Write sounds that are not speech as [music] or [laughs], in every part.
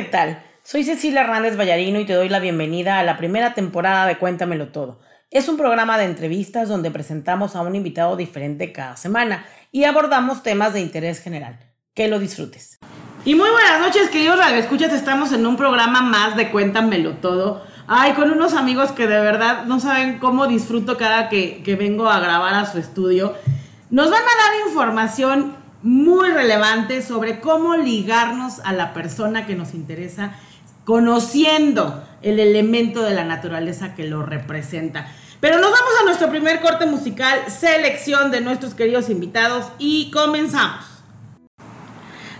¿qué tal? Soy Cecilia Hernández Vallarino y te doy la bienvenida a la primera temporada de Cuéntamelo Todo. Es un programa de entrevistas donde presentamos a un invitado diferente cada semana y abordamos temas de interés general. Que lo disfrutes. Y muy buenas noches, queridos radioescuchas. Estamos en un programa más de Cuéntamelo Todo. Ay, con unos amigos que de verdad no saben cómo disfruto cada que, que vengo a grabar a su estudio. Nos van a dar información muy relevante sobre cómo ligarnos a la persona que nos interesa conociendo el elemento de la naturaleza que lo representa. Pero nos vamos a nuestro primer corte musical, selección de nuestros queridos invitados y comenzamos.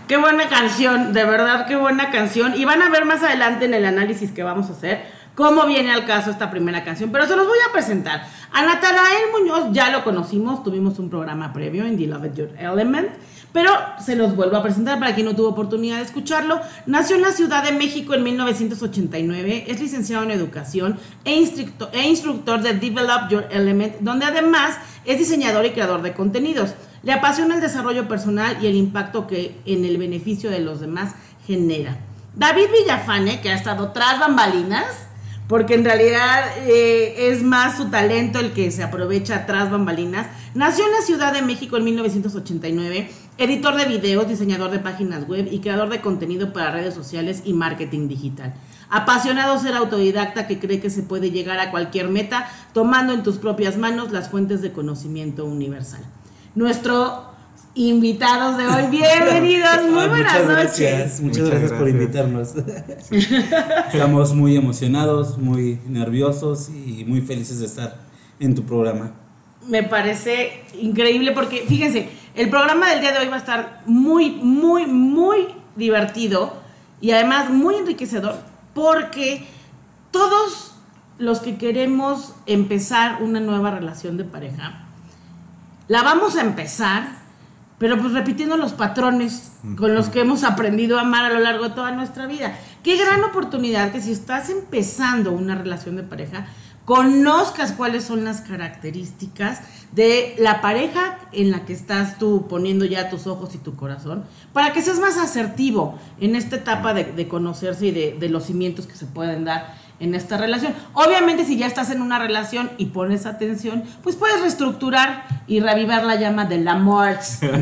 Qué buena canción, de verdad qué buena canción. Y van a ver más adelante en el análisis que vamos a hacer cómo viene al caso esta primera canción. Pero se los voy a presentar. A Natanael Muñoz ya lo conocimos, tuvimos un programa previo en The Loved Your Element. Pero se los vuelvo a presentar para quien no tuvo oportunidad de escucharlo. Nació en la Ciudad de México en 1989, es licenciado en educación e instructor, e instructor de Develop Your Element, donde además es diseñador y creador de contenidos. Le apasiona el desarrollo personal y el impacto que en el beneficio de los demás genera. David Villafane, que ha estado tras bambalinas, porque en realidad eh, es más su talento el que se aprovecha tras bambalinas. Nació en la Ciudad de México en 1989, editor de videos, diseñador de páginas web y creador de contenido para redes sociales y marketing digital. Apasionado ser autodidacta que cree que se puede llegar a cualquier meta tomando en tus propias manos las fuentes de conocimiento universal. Nuestro invitados de hoy. [laughs] Bienvenidos, muy buenas noches. Muchas, gracias, por invitarnos. [laughs] Estamos muy emocionados, muy nerviosos y muy felices de estar en tu programa. Me parece increíble porque, fíjense, el programa del día de hoy va a estar muy, muy, muy divertido y además muy enriquecedor porque todos los que queremos empezar una nueva relación de pareja, la vamos a empezar pero pues repitiendo los patrones con los que hemos aprendido a amar a lo largo de toda nuestra vida. Qué gran oportunidad que si estás empezando una relación de pareja, conozcas cuáles son las características de la pareja en la que estás tú poniendo ya tus ojos y tu corazón, para que seas más asertivo en esta etapa de, conocerse y de, de los cimientos que se pueden dar en esta relación. Obviamente si ya estás en una relación y pones atención, pues puedes reestructurar y reavivar la llama del amor.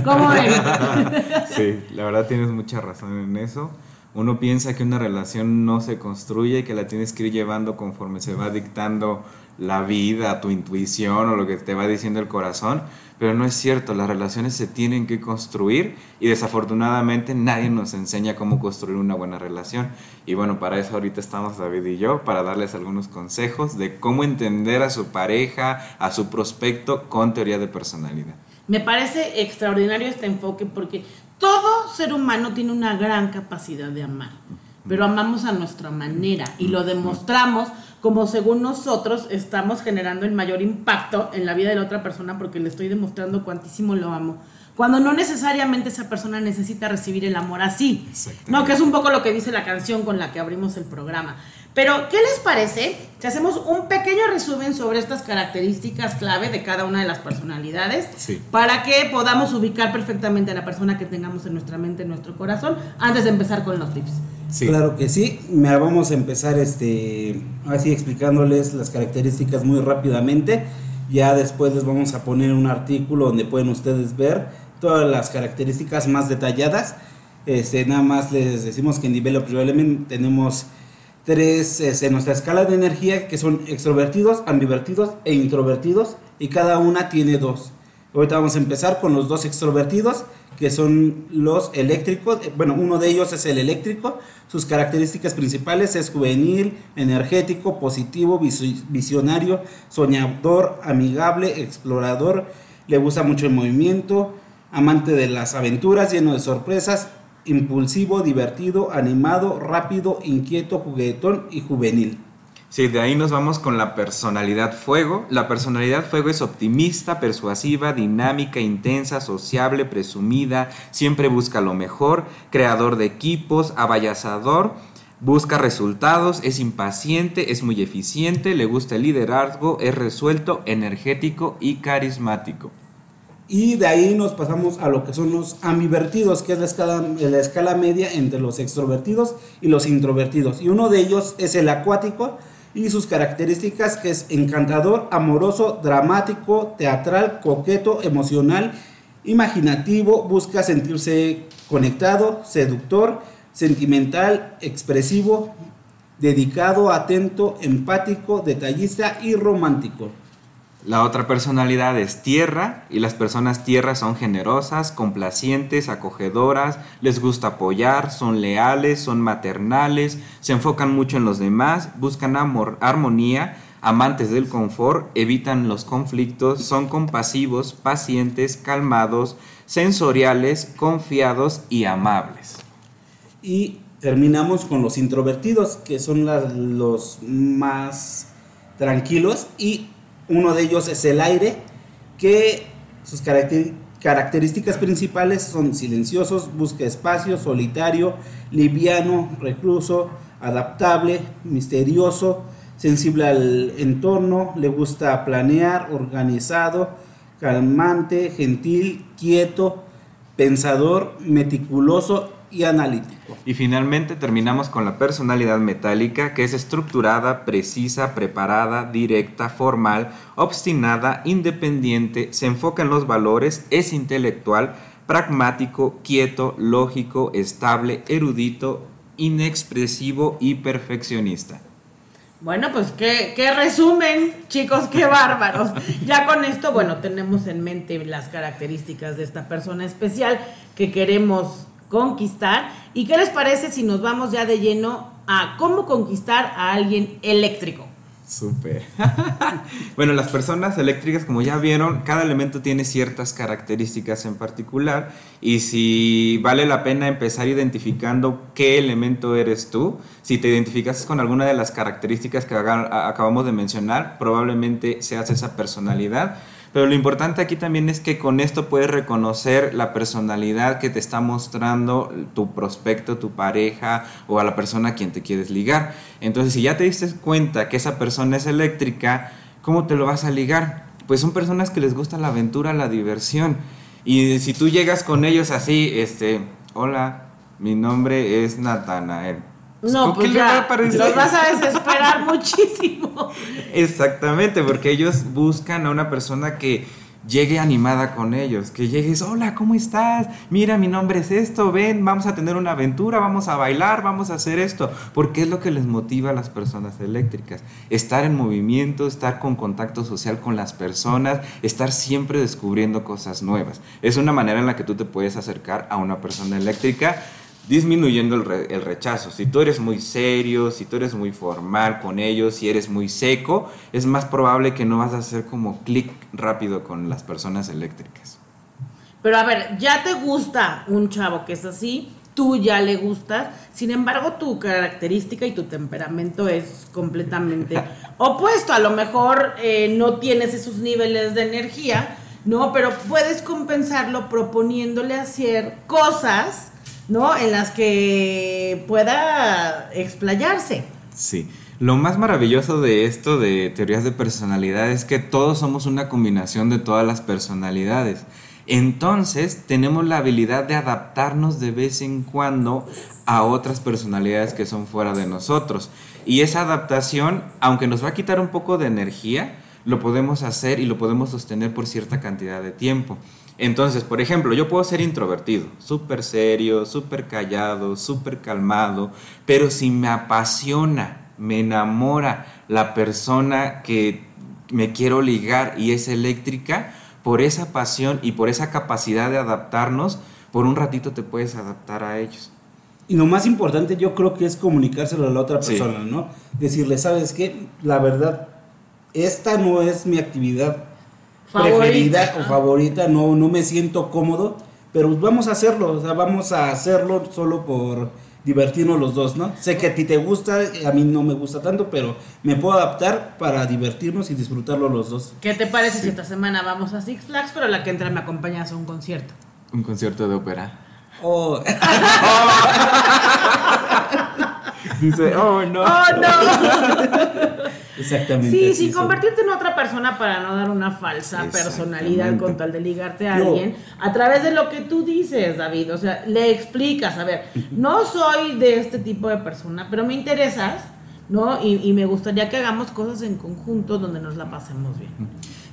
¿Cómo [laughs] sí, la verdad tienes mucha razón en eso. Uno piensa que una relación no se construye y que la tienes que ir llevando conforme se va dictando la vida, tu intuición o lo que te va diciendo el corazón pero no es cierto, las relaciones se tienen que construir y desafortunadamente nadie nos enseña cómo construir una buena relación. Y bueno, para eso ahorita estamos David y yo, para darles algunos consejos de cómo entender a su pareja, a su prospecto con teoría de personalidad. Me parece extraordinario este enfoque porque todo ser humano tiene una gran capacidad de amar, pero amamos a nuestra manera y lo demostramos como según nosotros estamos generando el mayor impacto en la vida de la otra persona porque le estoy demostrando cuantísimo lo amo. Cuando no necesariamente esa persona necesita recibir el amor así. No, que es un poco lo que dice la canción con la que abrimos el programa. Pero, ¿qué les parece si hacemos un pequeño resumen sobre estas características clave de cada una de las personalidades para que podamos ubicar perfectamente a la persona que tengamos en nuestra mente, en nuestro corazón, antes de empezar con los tips? Claro que sí. Me vamos a empezar este así explicándoles las características muy rápidamente. Ya después les vamos a poner un artículo donde pueden ustedes ver todas las características más detalladas. Este, nada más les decimos que en Develop Your Element tenemos tres este, en nuestra escala de energía que son extrovertidos, ambivertidos e introvertidos y cada una tiene dos. Ahorita vamos a empezar con los dos extrovertidos que son los eléctricos. Bueno, uno de ellos es el eléctrico. Sus características principales es juvenil, energético, positivo, visionario, soñador, amigable, explorador. Le gusta mucho el movimiento, amante de las aventuras, lleno de sorpresas, impulsivo, divertido, animado, rápido, inquieto, juguetón y juvenil. Sí, de ahí nos vamos con la personalidad fuego. La personalidad fuego es optimista, persuasiva, dinámica, intensa, sociable, presumida, siempre busca lo mejor, creador de equipos, abayazador, busca resultados, es impaciente, es muy eficiente, le gusta el liderazgo, es resuelto, energético y carismático. Y de ahí nos pasamos a lo que son los ambivertidos, que es la escala, la escala media entre los extrovertidos y los introvertidos. Y uno de ellos es el acuático y sus características que es encantador, amoroso, dramático, teatral, coqueto, emocional, imaginativo, busca sentirse conectado, seductor, sentimental, expresivo, dedicado, atento, empático, detallista y romántico. La otra personalidad es tierra y las personas tierra son generosas, complacientes, acogedoras, les gusta apoyar, son leales, son maternales, se enfocan mucho en los demás, buscan amor, armonía, amantes del confort, evitan los conflictos, son compasivos, pacientes, calmados, sensoriales, confiados y amables. Y terminamos con los introvertidos, que son los más tranquilos y uno de ellos es el aire, que sus características principales son silenciosos, busca espacio, solitario, liviano, recluso, adaptable, misterioso, sensible al entorno, le gusta planear, organizado, calmante, gentil, quieto, pensador, meticuloso y analítico. Y finalmente terminamos con la personalidad metálica, que es estructurada, precisa, preparada, directa, formal, obstinada, independiente, se enfoca en los valores, es intelectual, pragmático, quieto, lógico, estable, erudito, inexpresivo y perfeccionista. Bueno, pues qué, qué, resumen, chicos, qué bárbaros. Ya con esto, bueno, tenemos en mente las características de esta persona especial que queremos conquistar. ¿Y qué les parece si nos vamos ya de lleno a cómo conquistar a alguien eléctrico? Súper. [laughs] bueno, las personas eléctricas, como ya vieron, cada elemento tiene ciertas características en particular y si vale la pena empezar identificando qué elemento eres tú, si te identificas con alguna de las características que acabamos de mencionar, probablemente seas esa personalidad pero lo importante aquí también es que con esto puedes reconocer la personalidad que te está mostrando tu prospecto, tu pareja o a la persona a quien te quieres ligar. Entonces, si ya te diste cuenta que esa persona es eléctrica, ¿cómo te lo vas a ligar? Pues son personas que les gusta la aventura, la diversión. Y si tú llegas con ellos así, este, hola, mi nombre es Natanael no, pues ya, los vas a desesperar [laughs] muchísimo. Exactamente, porque ellos buscan a una persona que llegue animada con ellos, que llegues, hola, ¿cómo estás? Mira, mi nombre es esto, ven, vamos a tener una aventura, vamos a bailar, vamos a hacer esto, porque es lo que les motiva a las personas eléctricas, estar en movimiento, estar con contacto social con las personas, estar siempre descubriendo cosas nuevas. Es una manera en la que tú te puedes acercar a una persona eléctrica disminuyendo el, rechazo. Si tú eres muy serio, si tú eres muy formal con ellos, si eres muy seco, es más probable que no vas a hacer como clic rápido con las personas eléctricas. Pero a ver, ya te gusta un chavo que es así, tú ya le gustas, sin embargo tu característica y tu temperamento es completamente [laughs] opuesto. A lo mejor eh, no tienes esos niveles de energía, ¿no? Pero puedes compensarlo proponiéndole hacer cosas ¿no? En las que pueda explayarse. Sí. Lo más maravilloso de esto de teorías de personalidad es que todos somos una combinación de todas las personalidades. Entonces tenemos la habilidad de adaptarnos de vez en cuando a otras personalidades que son fuera de nosotros. Y esa adaptación, aunque nos va a quitar un poco de energía, lo podemos hacer y lo podemos sostener por cierta cantidad de tiempo. Entonces, por ejemplo, yo puedo ser introvertido, súper serio, súper callado, súper calmado, pero si me apasiona, me enamora la persona que me quiero ligar y es eléctrica, por esa pasión y por esa capacidad de adaptarnos, por un ratito te puedes adaptar a ellos. Y lo más importante yo creo que es comunicárselo a la otra persona, ¿no? Decirle, ¿sabes qué? La verdad, esta no es mi actividad preferida o favorita, no, no me siento cómodo, pero vamos a hacerlo, o sea, vamos a hacerlo solo por divertirnos los dos, ¿no? Sé que a ti te gusta, a mí no me gusta tanto, pero me puedo adaptar para divertirnos y disfrutarlo los dos. ¿Qué te parece si esta semana vamos a Six Flags, pero la que entra me acompañas a un concierto? Un concierto de ópera. Oh. [laughs] Dice, oh no. Oh no. [laughs] Exactamente. Sí, son. convertirte en otra persona para no dar una falsa personalidad con tal de ligarte a alguien a través de lo que tú dices, David. O sea, le explicas, a ver, no soy de este tipo de persona, pero me interesas, ¿no? Y, y me gustaría que hagamos cosas en conjunto donde nos la pasemos bien.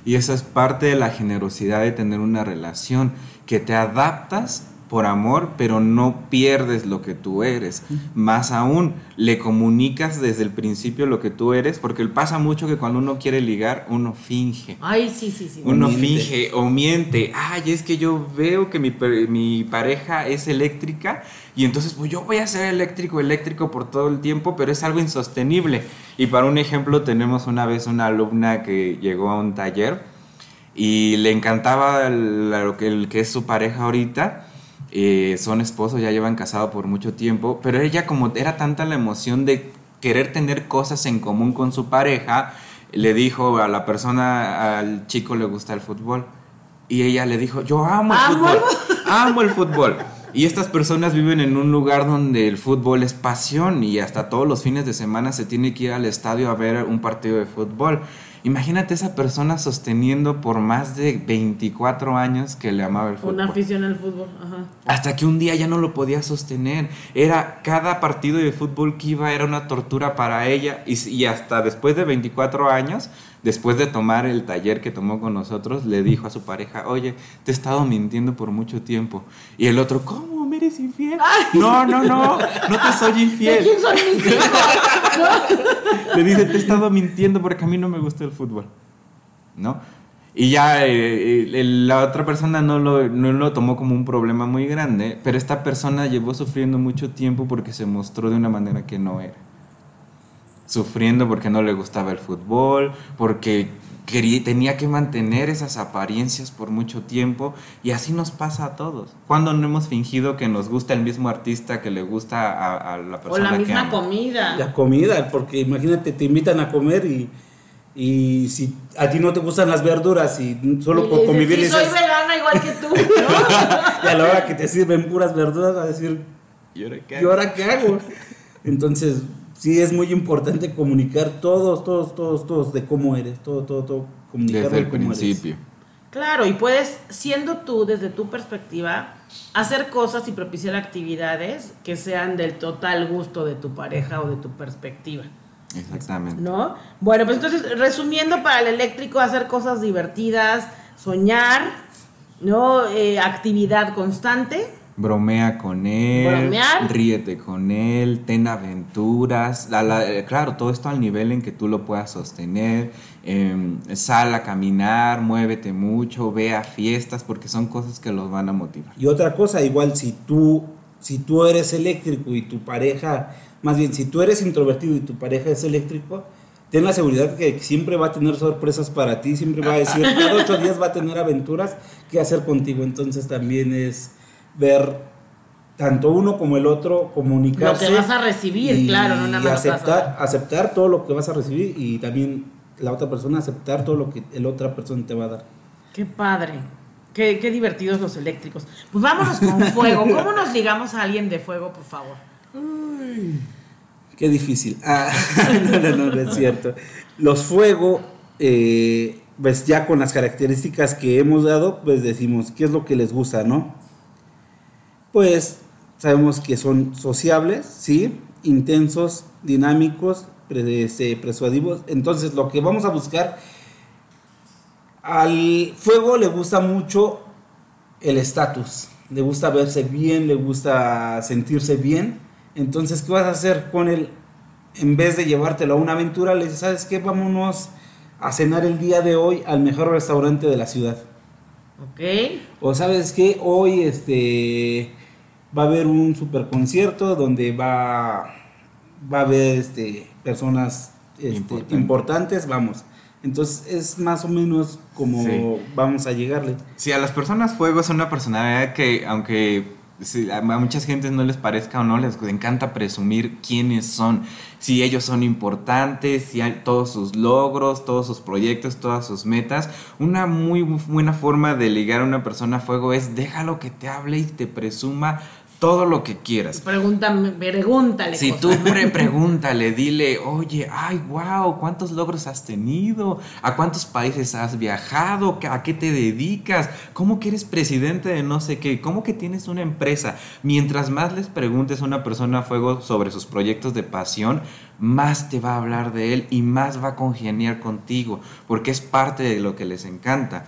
Y esa es parte de la generosidad de tener una relación, que te adaptas por amor, pero no pierdes lo que tú eres. Más aún, le comunicas desde el principio lo que tú eres, porque pasa mucho que cuando uno quiere ligar, uno finge. Ay, sí, sí, sí. Uno miente. finge o miente, ay, es que yo veo que mi, mi pareja es eléctrica y entonces pues yo voy a ser eléctrico, eléctrico por todo el tiempo, pero es algo insostenible. Y para un ejemplo tenemos una vez una alumna que llegó a un taller y le encantaba el- lo que, el que es su pareja ahorita. Eh, son esposos, ya llevan casado por mucho tiempo, pero ella como era tanta la emoción de querer tener cosas en común con su pareja, le dijo a la persona, al chico le gusta el fútbol. Y ella le dijo, yo amo el Amo el fútbol, amo el fútbol. Y estas personas viven en un lugar donde el fútbol es pasión y hasta todos los fines de semana se tiene que ir al estadio a ver un partido de fútbol. Imagínate esa persona sosteniendo por más de 24 años que le amaba el fútbol. Una afición al fútbol, ajá. Hasta que un día ya no lo podía sostener. Era cada partido de fútbol que iba era una tortura para ella. Y, y hasta después de 24 años, después de tomar el taller que tomó con nosotros, le dijo a su pareja, oye, te he estado mintiendo por mucho tiempo. Y el otro, ¿cómo? ¿Me eres infiel? No, no, no, no te soy ¿De infiel. quién son mis hijos? [laughs] Le dice, te he estado mintiendo porque a mí no me gusta el fútbol. ¿No? Y ya eh, el- la otra persona no lo, no lo tomó como un problema muy grande, pero esta persona llevó sufriendo mucho tiempo porque se mostró de una manera que no era. Sufriendo porque no le gustaba el fútbol, porque quería, tenía que mantener esas apariencias por mucho tiempo y así nos pasa a todos. Cuando no hemos fingido que nos gusta el mismo artista que le gusta a, a la O persona la que misma ama? comida. La comida, porque imagínate, te invitan a comer y, y si a ti no te gustan las verduras y solo Y por dices, convivir sí, dices, soy vegana igual que tú, [laughs] ¿no? y a la hora que te sirven puras verduras vas a decir, ¿Y ahora qué ¿y hago? ahora qué hago? Entonces, sí es muy importante comunicar todos, todos, todos, todos de cómo eres, todo, todo, todo, comunicar Desde de el cómo eres. principio. Claro, y puedes, siendo tú, desde tu perspectiva, hacer cosas y propiciar actividades que sean del total gusto de tu pareja o de tu perspectiva, Exactamente. ¿no? Bueno, pues entonces, resumiendo, para el eléctrico, hacer cosas divertidas, soñar, ¿no? Eh, actividad constante. Bromea con él, Bromear. ríete con él, ten aventuras. la- la- eh, claro, todo esto al nivel en que tú lo puedas sostener. em, sal a caminar, muévete mucho, ve a fiestas, porque son cosas que los van a motivar. Y otra cosa, igual si tú, si tú eres eléctrico y tu pareja, más bien si tú eres introvertido y tu pareja es eléctrico, ten la seguridad que siempre va a tener sorpresas para ti, siempre va a decir, [laughs] cada ocho días va a tener aventuras que hacer contigo. Entonces también es ver tanto uno como el otro comunicarse. Lo que vas a recibir, claro, no nada más y vas a aceptar, aceptar todo lo que vas a recibir y también la otra persona aceptar todo lo que la otra persona te va a dar. Qué padre. Qué, qué divertidos los eléctricos. Pues vámonos con fuego. [laughs] ¿Cómo nos ligamos a alguien de fuego, por favor? Qué difícil. Ah, [laughs] no, no, no, no es cierto. Los fuego, eh, pues ya con las características que hemos dado, pues decimos, ¿qué es lo que les gusta, no? Pues sabemos que son sociables, ¿sí? Intensos, dinámicos, este, persuadivos. Entonces, lo que vamos a buscar, al fuego le gusta mucho el estatus. Le gusta verse bien, le gusta sentirse bien. Entonces, ¿qué vas a hacer con él? En vez de llevártelo a una aventura, le dices, ¿sabes qué? Vámonos a cenar el día de hoy al mejor restaurante de la ciudad. Ok. O sabes qué, hoy este va a haber un super concierto donde va, va a haber este, personas este, Importante. importantes, vamos. Entonces es más o menos como Sí. vamos a llegarle. Sí, a las personas fuego es una personalidad que, aunque a muchas gentes no les parezca o no, les encanta presumir quiénes son, si ellos son importantes, si hay todos sus logros, todos sus proyectos, todas sus metas. Una muy buena forma de ligar a una persona a fuego es déjalo que te hable y te presuma todo lo que quieras. Pregúntame, pregúntale. Si tú [laughs] pregúntale, dile, oye, ay, wow, ¿cuántos logros has tenido? ¿A cuántos países has viajado? ¿A qué te dedicas? ¿Cómo que eres presidente de no sé qué? ¿Cómo que tienes una empresa? Mientras más les preguntes a una persona a fuego sobre sus proyectos de pasión, más te va a hablar de él y más va a congeniar contigo, porque es parte de lo que les encanta.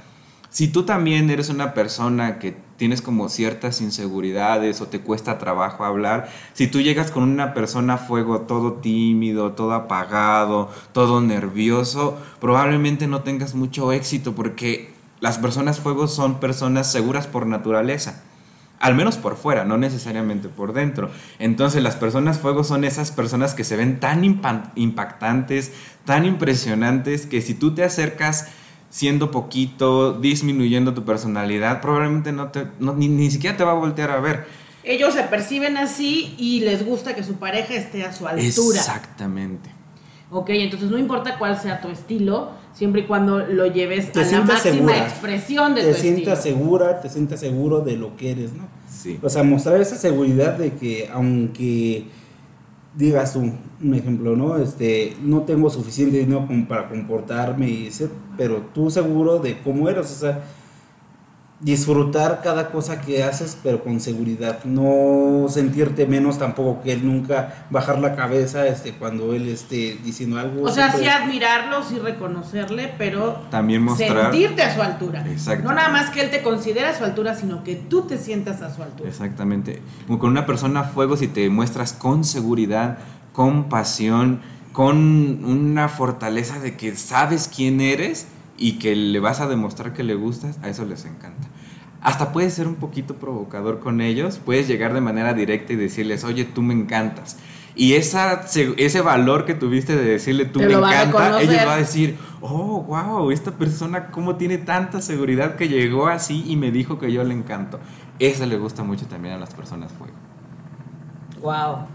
Si tú también eres una persona que tienes como ciertas inseguridades o te cuesta trabajo hablar, si tú llegas con una persona a fuego todo tímido, todo apagado, todo nervioso, probablemente no tengas mucho éxito porque las personas fuego son personas seguras por naturaleza. Al menos por fuera, no necesariamente por dentro. Entonces las personas fuego son esas personas que se ven tan impactantes, tan impresionantes, que si tú te acercas siendo poquito, disminuyendo tu personalidad, probablemente no te, ni, siquiera te va a voltear a ver. Ellos se perciben así y les gusta que su pareja esté a su altura. Exactamente. Ok, entonces no importa cuál sea tu estilo, siempre y cuando lo lleves a la máxima expresión de te tu sientas segura, te sientas seguro de lo que eres, ¿no? Sí. O sea, mostrar esa seguridad de que aunque digas tú, un ejemplo, ¿no? Este, no tengo suficiente dinero como para comportarme y ser, pero tú seguro de cómo eres, o sea, disfrutar cada cosa que haces, pero con seguridad, no sentirte menos tampoco que él nunca bajar la cabeza este cuando él esté diciendo algo. O sea, sí admirarlo, sí reconocerle, pero también mostrar sentirte a su altura. No nada más que él te considere a su altura, sino que tú te sientas a su altura. Exactamente. Con una persona a fuego si te muestras con seguridad, con pasión, con una fortaleza de que sabes quién eres, y que le vas a demostrar que le gustas, a eso les encanta. Hasta puedes ser un poquito provocador con ellos, puedes llegar de manera directa y decirles, oye, tú me encantas. Y esa, ese valor que tuviste de decirle tú me encanta, ellos van a decir, oh, wow, esta persona cómo tiene tanta seguridad que llegó así y me dijo que yo le encanto. Eso le gusta mucho también a las personas fuego. Wow.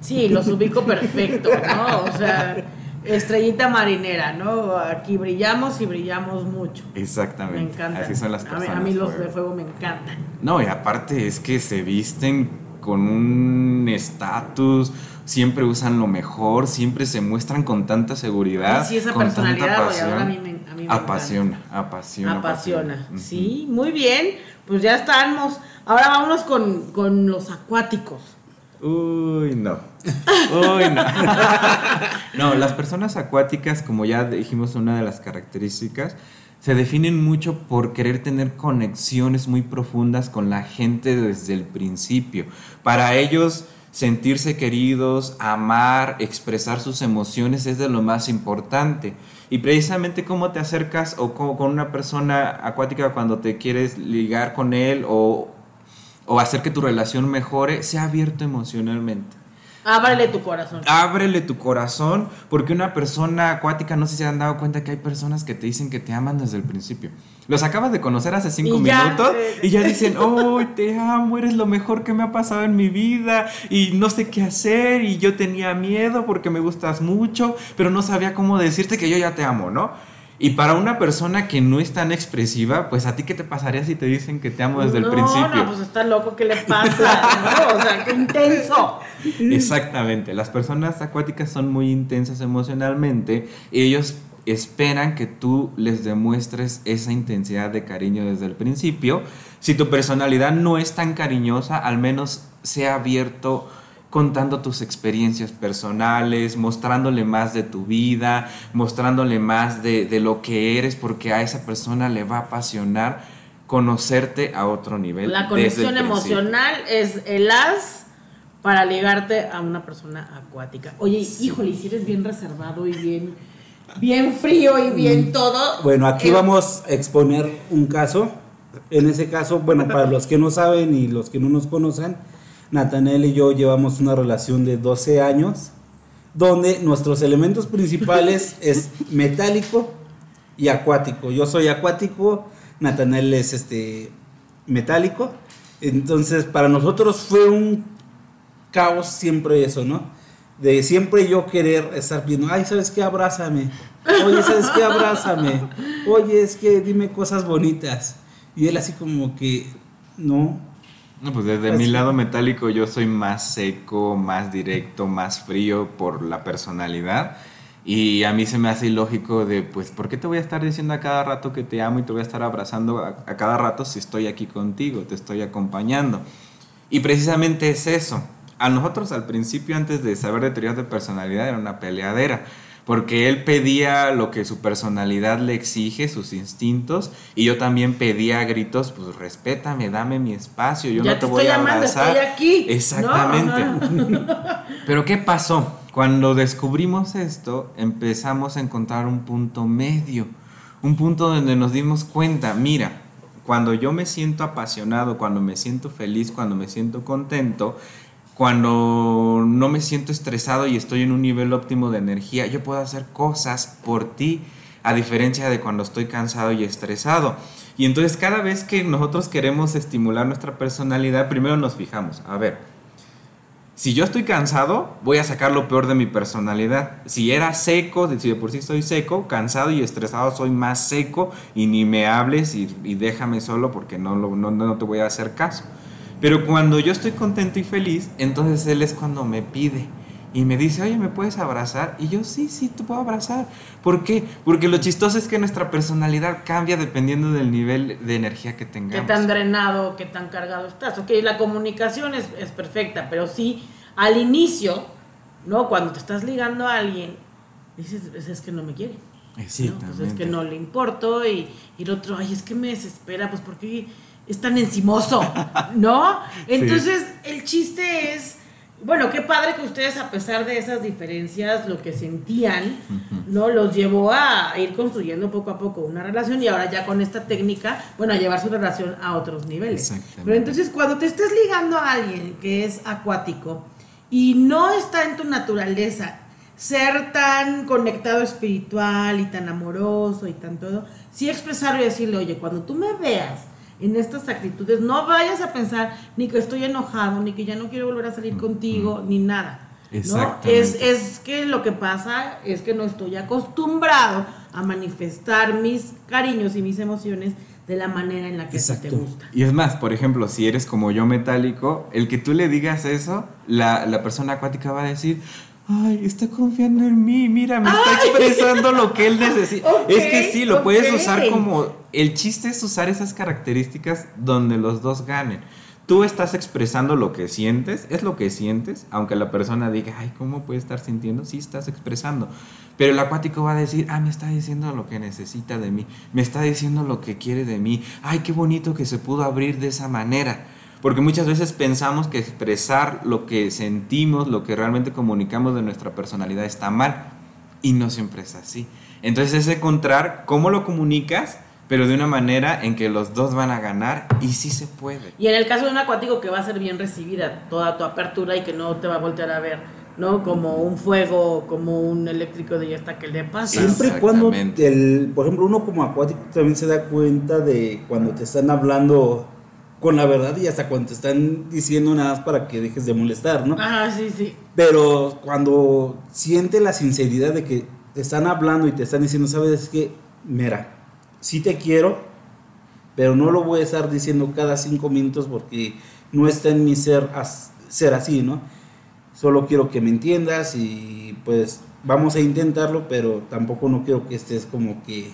Sí, los ubico perfecto, ¿no? O sea, estrellita marinera, ¿no? Aquí brillamos y brillamos mucho. Exactamente. Me encanta. Así son las personas. A mí, los de fuego me encantan. No, y aparte es que se visten con un estatus, siempre usan lo mejor, siempre se muestran con tanta seguridad. sí, esa con personalidad tanta a mí me, a mí apasiona, apasiona, apasiona. Sí, muy bien. Pues ya estamos. Ahora vámonos con, con los acuáticos. Uy, no. Uy, no. [laughs] no, las personas acuáticas, como ya dijimos, una de las características, se definen mucho por querer tener conexiones muy profundas con la gente desde el principio. Para ellos, sentirse queridos, amar, expresar sus emociones es de lo más importante. Y precisamente cómo te acercas o con una persona acuática cuando te quieres ligar con él o o hacer que tu relación mejore, sea abierto emocionalmente. Ábrele tu corazón. Ábrele tu corazón, porque una persona acuática, no sé si se han dado cuenta que hay personas que te dicen que te aman desde el principio. Los acabas de conocer hace cinco minutos y ya dicen, oh, te amo, eres lo mejor que me ha pasado en mi vida y no sé qué hacer y yo tenía miedo porque me gustas mucho, pero no sabía cómo decirte que yo ya te amo, ¿no? Y para una persona que no es tan expresiva, pues a ti qué te pasaría si te dicen que te amo desde el principio. No, pues está loco, ¿qué le pasa? [laughs] O sea, qué intenso. Exactamente, las personas acuáticas son muy intensas emocionalmente y ellos esperan que tú les demuestres esa intensidad de cariño desde el principio. Si tu personalidad no es tan cariñosa, al menos sea abierto contando tus experiencias personales, mostrándole más de tu vida, mostrándole más de, lo que eres, porque a esa persona le va a apasionar conocerte a otro nivel. La conexión emocional es el as para ligarte a una persona acuática. Oye, híjole, si eres bien reservado y bien, bien frío y bien mm. todo. Bueno, aquí vamos a exponer un caso. En ese caso, bueno, para los que no saben y los que no nos conocen, Natanel y yo llevamos una relación de 12 años, donde nuestros elementos principales [laughs] es metálico y acuático. Yo soy acuático, Natanel es este metálico. Entonces, para nosotros fue un caos siempre eso, ¿no? De siempre yo querer estar viendo, ay, ¿sabes qué? Abrázame. Oye, ¿sabes qué? Abrázame. Oye, es que dime cosas bonitas. Y él así como que, no, No, pues desde Pues mi sí. lado metálico yo soy más seco, más directo, más frío por la personalidad. Y a mí se me hace ilógico de, pues, ¿por qué te voy a estar diciendo a cada rato que te amo y te voy a estar abrazando a, a cada rato si estoy aquí contigo, te estoy acompañando? Y precisamente es eso. A nosotros al principio, antes de saber de teorías de personalidad, era una peleadera. Porque él pedía lo que su personalidad le exige, sus instintos, y yo también pedía a gritos, pues respétame, dame mi espacio, yo ya no te, te voy estoy a llamando, abrazar. estoy aquí. Exactamente. No, ajá. [laughs] Pero ¿qué pasó? Cuando descubrimos esto, empezamos a encontrar un punto medio, un punto donde nos dimos cuenta, mira, cuando yo me siento apasionado, cuando me siento feliz, cuando me siento contento, cuando no me siento estresado y estoy en un nivel óptimo de energía, yo puedo hacer cosas por ti, a diferencia de cuando estoy cansado y estresado. Y entonces cada vez que nosotros queremos estimular nuestra personalidad, primero nos fijamos, a ver, si yo estoy cansado, voy a sacar lo peor de mi personalidad. Si era seco, si de por sí soy seco, cansado y estresado, soy más seco y ni me hables y, y déjame solo porque no, no, no te voy a hacer caso. Pero cuando yo estoy contento y feliz, entonces él es cuando me pide y me dice, oye, ¿me puedes abrazar? Y yo, sí, sí, te puedo abrazar. ¿Por qué? Porque lo chistoso es que nuestra personalidad cambia dependiendo del nivel de energía que Qué tengamos. tan drenado, qué tan cargado estás. Ok, la comunicación es, es perfecta, pero sí, al inicio, ¿no? Cuando te estás ligando a alguien, dices, "Pues es que no me quiere. ¿no? Pues es que no le importo y, y el otro, ay, es que me desespera, pues porque es tan encimoso, ¿no? [laughs] Entonces, el chiste es, bueno, qué padre que ustedes, a pesar de esas diferencias, lo que sentían. ¿no? Los llevó a ir construyendo poco a poco una relación y ahora ya con esta técnica, bueno, a llevar su relación a otros niveles. Pero entonces, cuando te estés ligando a alguien que es acuático y no está en tu naturaleza ser tan conectado espiritual y tan amoroso y tan todo, sí expresarlo y decirle, oye, cuando tú me veas en estas actitudes, no vayas a pensar ni que estoy enojado, ni que ya no quiero volver a salir contigo, ni nada. ¿no? Es, es que lo que pasa es que no estoy acostumbrado a manifestar mis cariños y mis emociones de la manera en la que ti te Exacto. gusta. Y es más, por ejemplo, si eres como yo metálico, el que tú le digas eso, la, la persona acuática va a decir, ay, está confiando en mí, mira, me está expresando lo que él necesita. [laughs] Ok, es que sí, lo puedes ok. usar como... El chiste es usar esas características donde los dos ganen. Tú estás expresando lo que sientes, es lo que sientes, aunque la persona diga, ay, ¿cómo puede estar sintiendo? Sí, estás expresando. Pero el acuático va a decir, ah, me está diciendo lo que necesita de mí, me está diciendo lo que quiere de mí, ay, qué bonito que se pudo abrir de esa manera. Porque muchas veces pensamos que expresar lo que sentimos, lo que realmente comunicamos de nuestra personalidad está mal. Y no siempre es así. Entonces es encontrar cómo lo comunicas, pero de una manera en que los dos van a ganar y sí se puede. Y en el caso de un acuático que va a ser bien recibida toda tu apertura y que no te va a voltear a ver, ¿no? Como un fuego, como un eléctrico de ya está que le pasa. Siempre y cuando, el, por ejemplo, uno como acuático también se da cuenta de cuando te están hablando con la verdad y hasta cuando te están diciendo nada más para que dejes de molestar, ¿no? Ajá, sí, sí. Pero cuando siente la sinceridad de que te están hablando y te están diciendo, ¿sabes qué? Mira, sí te quiero, pero no lo voy a estar diciendo cada cinco minutos porque no está en mi ser as- ser así, ¿no? Solo quiero que me entiendas y pues vamos a intentarlo, pero tampoco no quiero que estés como que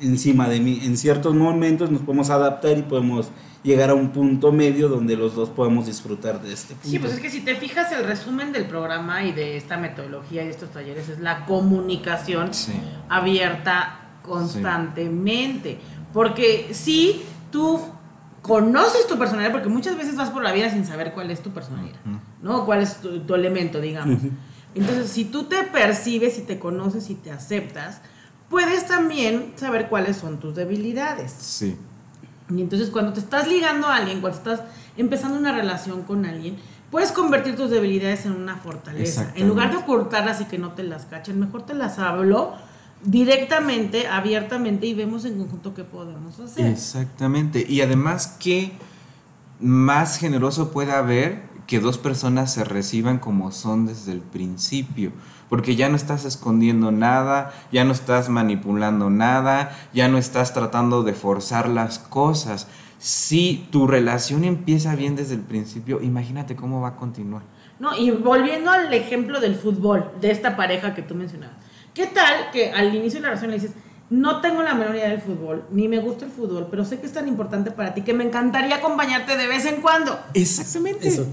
encima de mí. En ciertos momentos nos podemos adaptar y podemos llegar a un punto medio donde los dos podemos disfrutar de este punto. Sí, pues es que si te fijas, el resumen del programa y de esta metodología y de estos talleres es la comunicación Sí. abierta constantemente. Porque si tú conoces tu personalidad, porque muchas veces vas por la vida sin saber cuál es tu personalidad. ¿no? ¿Cuál es tu, tu elemento, digamos? Entonces, si tú te percibes y te conoces y te aceptas, puedes también saber cuáles son tus debilidades. Sí. Y entonces cuando te estás ligando a alguien, cuando estás empezando una relación con alguien, puedes convertir tus debilidades en una fortaleza. En lugar de ocultarlas y que no te las cachen, mejor te las hablo directamente, abiertamente y vemos en conjunto qué podemos hacer. Exactamente. Y además, ¿qué más generoso puede haber que dos personas se reciban como son desde el principio? Porque ya no estás escondiendo nada, ya no estás manipulando nada, ya no estás tratando de forzar las cosas. si tu relación empieza bien desde el principio, imagínate cómo va a continuar. No, y volviendo al ejemplo del fútbol, de esta pareja que tú mencionabas. ¿Qué tal que al inicio de la relación le dices, no tengo la menor idea del fútbol, ni me gusta el fútbol, pero sé que es tan importante para ti que me encantaría acompañarte de vez en cuando? Exactamente. Eso.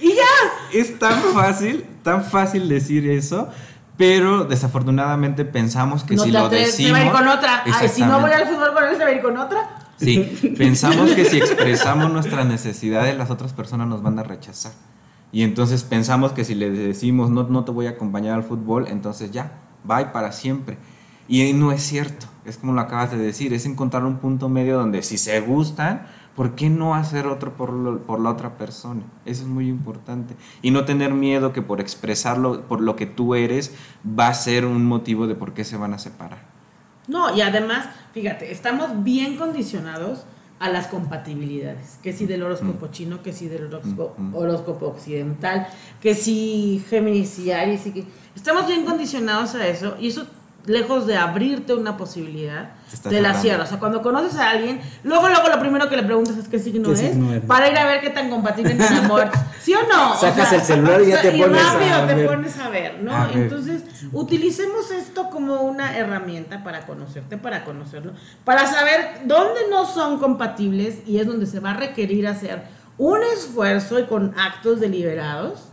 Y ya. Es tan fácil, tan fácil decir eso, pero desafortunadamente pensamos que no si lo decimos... se va a ir con otra. Ay, si no voy al fútbol con él, se va a ir con otra. Sí, [laughs] pensamos que si expresamos nuestras necesidades, las otras personas nos van a rechazar. Y entonces pensamos que si le decimos no, no te voy a acompañar al fútbol, entonces ya, bye para siempre. Y no es cierto, es como lo acabas de decir, es encontrar un punto medio donde si se gustan, ¿por qué no hacer otro por, lo- por la otra persona? Eso es muy importante. Y no tener miedo que por expresarlo, por lo que tú eres, va a ser un motivo de por qué se van a separar. No, y además, fíjate, estamos bien condicionados a las compatibilidades. Que si del horóscopo chino, que si del horóscopo, Mm, mm. horóscopo occidental, que si Géminis y Aries. Y que... Estamos bien condicionados a eso y eso, lejos de abrirte una posibilidad, Te te la cierra. O sea, cuando conoces a alguien, luego, luego lo primero que le preguntas es qué signo ¿Qué es, signo es? para ir a ver qué tan compatible en el amor. ¿Sí o no? O Sacas el celular y ya te pones a rápido te ver. pones a ver, ¿no? A ver. Entonces, utilicemos esto como una herramienta para conocerte, para conocerlo, para saber dónde no son compatibles y es donde se va a requerir hacer un esfuerzo y con actos deliberados,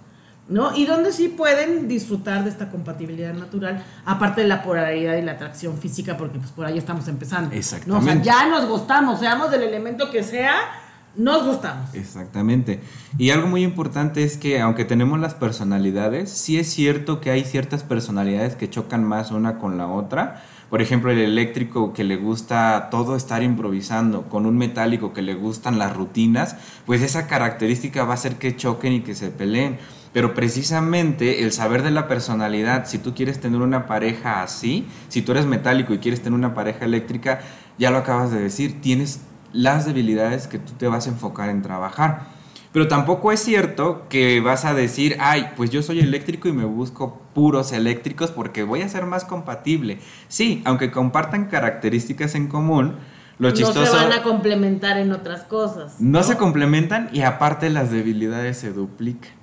¿no? Y donde sí pueden disfrutar de esta compatibilidad natural, aparte de la polaridad y la atracción física, porque pues por ahí estamos empezando. ¿no? O sea, Exactamente. ya nos gustamos, seamos del elemento que sea, nos gustamos. Exactamente. Y algo muy importante es que aunque tenemos las personalidades, sí es cierto que hay ciertas personalidades que chocan más una con la otra. Por ejemplo, el eléctrico que le gusta todo estar improvisando, con un metálico que le gustan las rutinas, pues esa característica va a hacer que choquen y que se peleen. Pero precisamente el saber de la personalidad, si tú quieres tener una pareja así, si tú eres metálico y quieres tener una pareja eléctrica, ya lo acabas de decir, tienes las debilidades que tú te vas a enfocar en trabajar. Pero tampoco es cierto que vas a decir, ay, pues yo soy eléctrico y me busco puros eléctricos porque voy a ser más compatible. Sí, aunque compartan características en común, lo no chistoso se van a complementar en otras cosas. no se complementan y aparte las debilidades se duplican.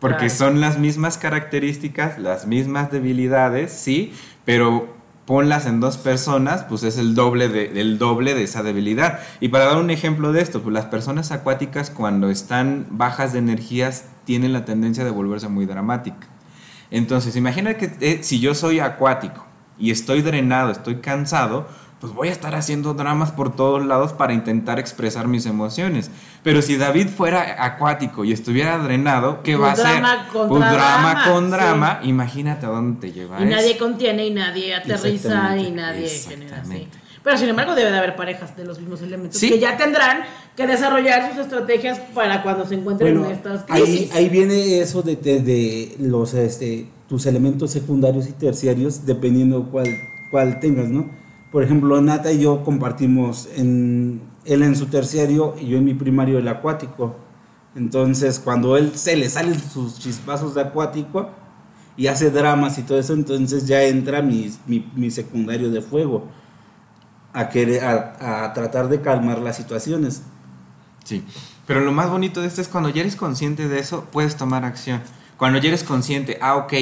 Porque Claro. son las mismas características, las mismas debilidades, sí, pero ponlas en dos personas, pues es el doble de, el doble de esa debilidad. Y para dar un ejemplo de esto, pues las personas acuáticas cuando están bajas de energías tienen la tendencia de volverse muy dramática. Entonces, imagina que eh, si yo soy acuático y estoy drenado, estoy cansado, pues voy a estar haciendo dramas por todos lados para intentar expresar mis emociones. Pero si David fuera acuático y estuviera drenado, ¿qué Pues va a hacer? drama contra Pues drama drama, con sí. drama. Imagínate a dónde te lleva Y nadie contiene y nadie aterriza y nadie genera así. Pero sin embargo debe de haber parejas de los mismos elementos Sí. que ya tendrán que desarrollar sus estrategias para cuando se encuentren Bueno, en estas ahí, crisis. ahí viene eso de, de- de los este tus elementos secundarios y terciarios dependiendo cuál cuál tengas, ¿no? Por ejemplo, Nata y yo compartimos en él en su terciario y yo en mi primario el acuático. Entonces, cuando él se le salen sus chispazos de acuático y hace dramas y todo eso, entonces ya entra mi, mi, mi secundario de fuego a, querer, a, a tratar de calmar las situaciones. Sí, pero lo más bonito de esto es cuando ya eres consciente de eso, puedes tomar acción. Cuando ya eres consciente, ah, ok,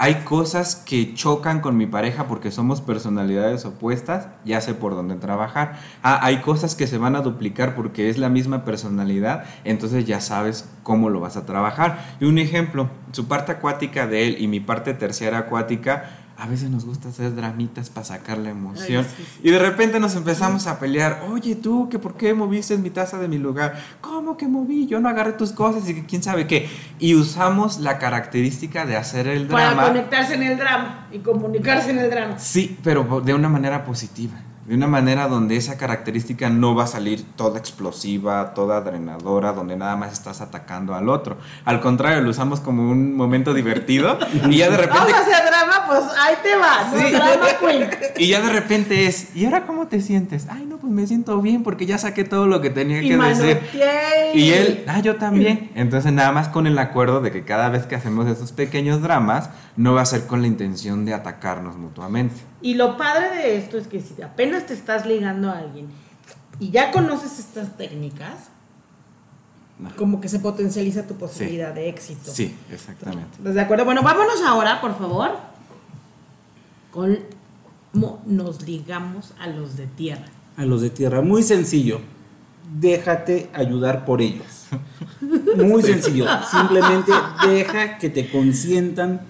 hay cosas que chocan con mi pareja porque somos personalidades opuestas, ya sé por dónde trabajar. Ah, hay cosas que se van a duplicar porque es la misma personalidad, entonces ya sabes cómo lo vas a trabajar. Y un ejemplo, su parte acuática de él y mi parte terciaria acuática, a veces nos gusta hacer dramitas para sacar la emoción. Ay, sí, sí. Y de repente nos empezamos a pelear. Oye, tú, que por qué moviste mi taza de mi lugar? ¿Cómo que moví? Yo no agarré tus cosas y que quién sabe qué. Y usamos la característica de hacer el para drama. conectarse en el drama y comunicarse en el drama. Sí, pero de una manera positiva. De una manera donde esa característica no va a salir toda explosiva, toda drenadora, donde nada más estás atacando al otro. Al contrario, lo usamos como un momento divertido y ya de [laughs] repente Vamos a hacer drama, pues ahí te va, ¿no? Sí. Drama [laughs] queen. Y ya de repente es, ¿y ahora cómo te sientes? Ay, no, pues me siento bien porque ya saqué todo lo que tenía Y que decir. Y él, ah, yo también. Entonces, nada más con el acuerdo de que cada vez que hacemos esos pequeños dramas, no va a ser con la intención de atacarnos mutuamente. Y lo padre de esto es que si apenas te estás ligando a alguien y ya conoces estas técnicas, No. como que se potencializa tu posibilidad de éxito. Sí, exactamente. ¿Estás de acuerdo? Bueno, vámonos ahora, por favor, con cómo nos ligamos a los de tierra. A los de tierra, muy sencillo. Déjate ayudar por ellos. Muy [laughs] sencillo. Simplemente deja que te consientan,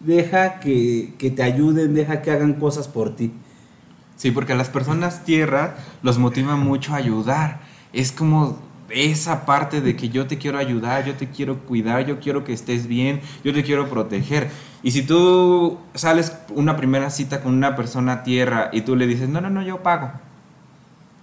deja que, que te ayuden, deja que hagan cosas por ti. Sí, porque a las personas tierra los motiva mucho a ayudar. Es como esa parte de que yo te quiero ayudar, yo te quiero cuidar, yo quiero que estés bien, yo te quiero proteger. Y si tú sales una primera cita con una persona tierra y tú le dices, no, no, no, yo pago.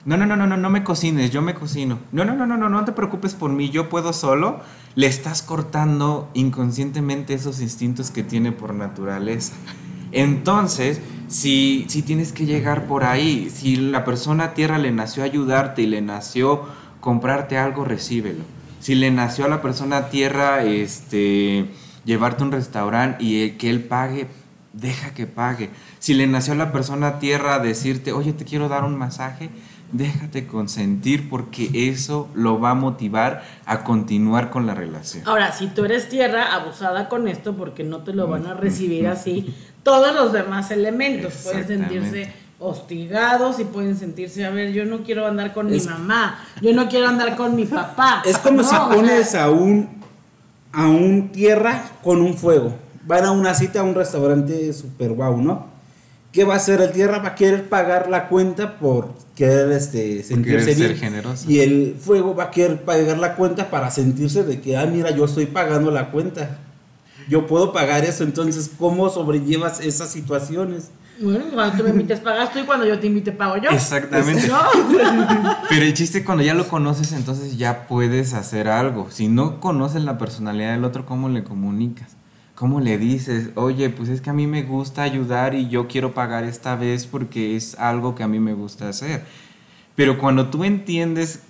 No, no, no, no, no, no me cocines, yo me cocino. No, no, no, no, no, no te preocupes por mí, yo puedo solo. Le estás cortando inconscientemente esos instintos que tiene por naturaleza. Entonces, si, si tienes que llegar por ahí, si la persona tierra le nació ayudarte y le nació comprarte algo, recíbelo. Si le nació a la persona tierra este, llevarte a un restaurante y eh, que él pague, deja que pague. Si le nació a la persona tierra decirte, oye, te quiero dar un masaje, déjate consentir porque eso lo va a motivar a continuar con la relación. Ahora, si tú eres tierra, abusada con esto porque no te lo van a recibir así todos los demás elementos. Pueden sentirse hostigados y pueden sentirse, a ver, yo no quiero andar con Es- mi mamá, yo no quiero andar con mi papá. [laughs] Es como No, si pones sea, a un a un tierra con un fuego. Van a una cita a un restaurante super guau, ¿no? ¿Qué va a hacer el tierra? Va a querer pagar la cuenta por querer este, sentirse querer ser bien. generoso. Y el fuego va a querer pagar la cuenta para sentirse de que, ah, mira, yo estoy pagando la cuenta. Yo puedo pagar eso. Entonces, ¿cómo sobrellevas esas situaciones? Bueno, cuando tú me invites pagas tú y cuando yo te invite pago yo. Exactamente. ¿No? [laughs] Pero el chiste cuando ya lo conoces, entonces ya puedes hacer algo. Si no conoces la personalidad del otro, ¿cómo le comunicas? ¿Cómo le dices? Oye, pues es que a mí me gusta ayudar y yo quiero pagar esta vez porque es algo que a mí me gusta hacer. Pero cuando tú entiendes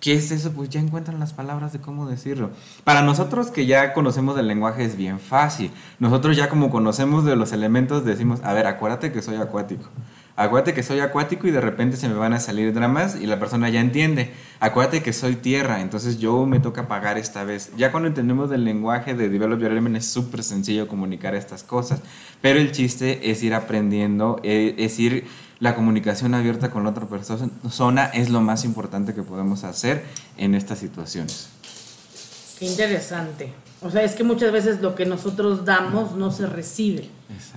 qué es eso, pues ya encuentran las palabras de cómo decirlo. Para nosotros que ya conocemos del lenguaje es bien fácil. Nosotros ya como conocemos de los elementos decimos, a ver, acuérdate que soy acuático. Acuérdate que soy acuático y de repente se me van a salir dramas y la persona ya entiende. Acuérdate que soy tierra, entonces yo me toca pagar esta vez. Ya cuando entendemos del lenguaje de Develop Your Element es súper sencillo comunicar estas cosas. Pero el chiste es ir aprendiendo, eh, es ir la comunicación abierta con la otra persona es lo más importante que podemos hacer en estas situaciones. Qué interesante. O sea, es que muchas veces lo que nosotros damos no se recibe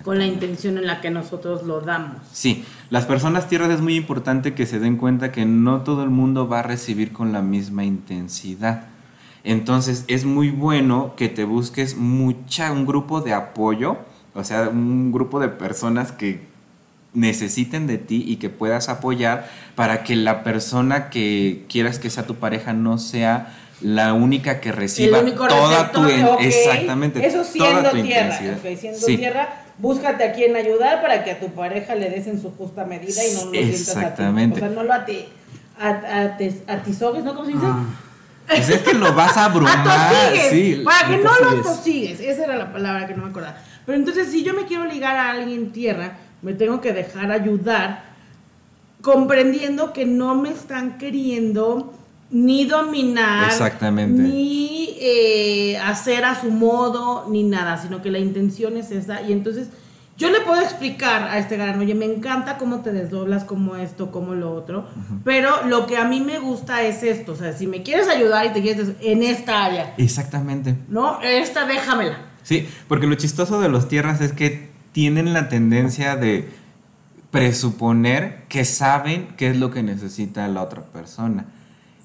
con la intención en la que nosotros lo damos. Sí, las personas tierras es muy importante que se den cuenta que no todo el mundo va a recibir con la misma intensidad. Entonces es muy bueno que te busques mucha, un grupo de apoyo, o sea, un grupo de personas que necesiten de ti y que puedas apoyar para que la persona que quieras que sea tu pareja no sea la única que reciba el único toda receptor, tu en- ok, exactamente Eso toda siendo tu tierra, intensidad. ok, siendo Sí. tierra, búscate a quien ayudar para que a tu pareja le des en su justa medida y no lo sientas a ti. Exactamente. O sea, no lo ati, a, a, te- atizogues, ¿no? ¿Cómo se dice? Ah, Pues es que lo vas a abrumar, sí. para que no lo atosigues. Esa era la palabra que no me acordaba. Pero entonces, si yo me quiero ligar a alguien tierra, me tengo que dejar ayudar, comprendiendo que no me están queriendo ni dominar, Exactamente. ni eh, hacer a su modo, ni nada, sino que la intención es esa. Y entonces, yo le puedo explicar a este gran, oye, me encanta cómo te desdoblas, como esto, como lo otro, pero lo que a mí me gusta es esto, o sea, si me quieres ayudar y te quieres en esta área, Exactamente. ¿no? Esta déjamela. Sí, porque lo chistoso de los tierras es que tienen la tendencia de presuponer que saben qué es lo que necesita la otra persona.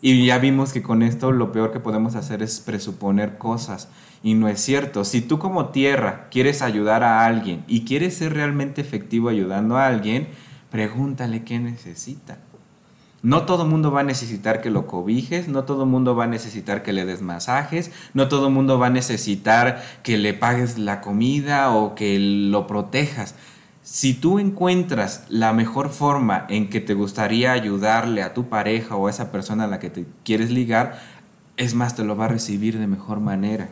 Y ya vimos que con esto lo peor que podemos hacer es presuponer cosas. Y no es cierto. Si tú como tierra quieres ayudar a alguien y quieres ser realmente efectivo ayudando a alguien, pregúntale qué necesita. No todo mundo va a necesitar que lo cobijes, no todo mundo va a necesitar que le des masajes, no todo mundo va a necesitar que le pagues la comida o que lo protejas. Si tú encuentras la mejor forma en que te gustaría ayudarle a tu pareja o a esa persona a la que te quieres ligar, es más, te lo va a recibir de mejor manera.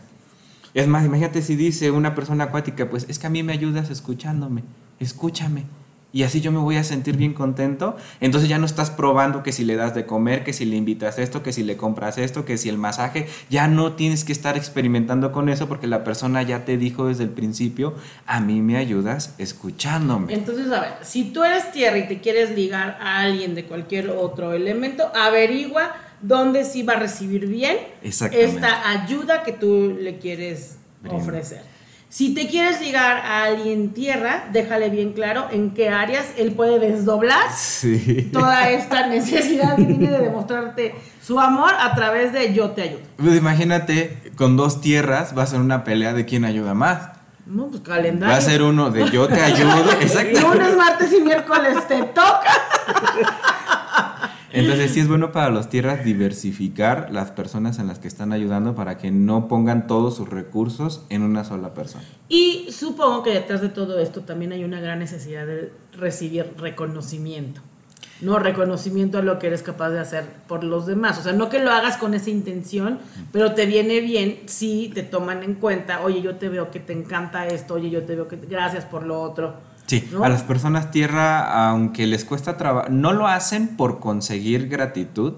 Es más, imagínate si dice una persona acuática, pues es que a mí me ayudas escuchándome, escúchame. Y así yo me voy a sentir bien contento. Entonces ya no estás probando que si le das de comer, que si le invitas esto, que si le compras esto, que si el masaje, ya no tienes que estar experimentando con eso porque la persona ya te dijo desde el principio, a mí me ayudas escuchándome. Entonces, a ver, si tú eres tierra y te quieres ligar a alguien de cualquier otro elemento, averigua dónde sí va a recibir bien esta ayuda que tú le quieres ofrecer. Si te quieres ligar a alguien tierra, déjale bien claro en qué áreas él puede desdoblar toda esta [laughs] necesidad que tiene de demostrarte su amor a través de yo te ayudo. Pues imagínate, con dos tierras va a ser una pelea de quién ayuda más. No, pues calendario. Va a ser uno de yo te [laughs] ayudo. Exacto. Lunes, martes y miércoles te toca. [laughs] Entonces sí es bueno para los tierras diversificar las personas en las que están ayudando para que no pongan todos sus recursos en una sola persona. Y supongo que detrás de todo esto también hay una gran necesidad de recibir reconocimiento. No reconocimiento a lo que eres capaz de hacer por los demás. O sea, no que lo hagas con esa intención, pero te viene bien si te toman en cuenta, oye, yo te veo que te encanta esto, oye, yo te veo que gracias por lo otro Sí, a las personas tierra, aunque les cuesta trabajo, no lo hacen por conseguir gratitud,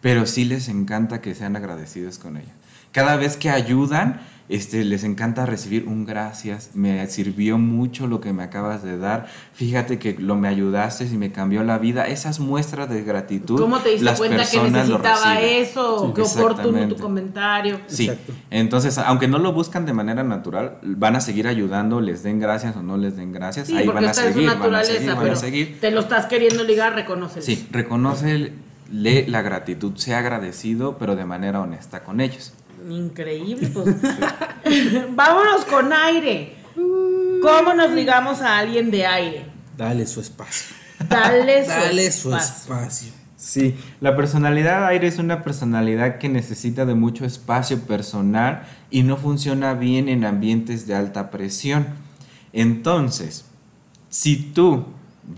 pero sí les encanta que sean agradecidos con ella. Cada vez que ayudan, este, les encanta recibir un gracias, me sirvió mucho lo que me acabas de dar, fíjate que lo me ayudaste y me cambió la vida, esas muestras de gratitud. ¿Cómo te diste cuenta que necesitaba eso? Qué oportuno tu comentario. Sí, entonces, aunque no lo buscan de manera natural, van a seguir ayudando, les den gracias o no les den gracias, ahí van a, seguir, van a seguir, van a seguir. Te lo estás queriendo ligar, reconoce. Sí, reconoce la gratitud, sea agradecido, pero de manera honesta con ellos. Increíble, pues. [laughs] Vámonos con aire. ¿Cómo nos ligamos a alguien de aire? Dale su espacio. Dale su, Dale su espacio. Sí, la personalidad aire es una personalidad que necesita de mucho espacio personal y no funciona bien en ambientes de alta presión. Entonces, si tú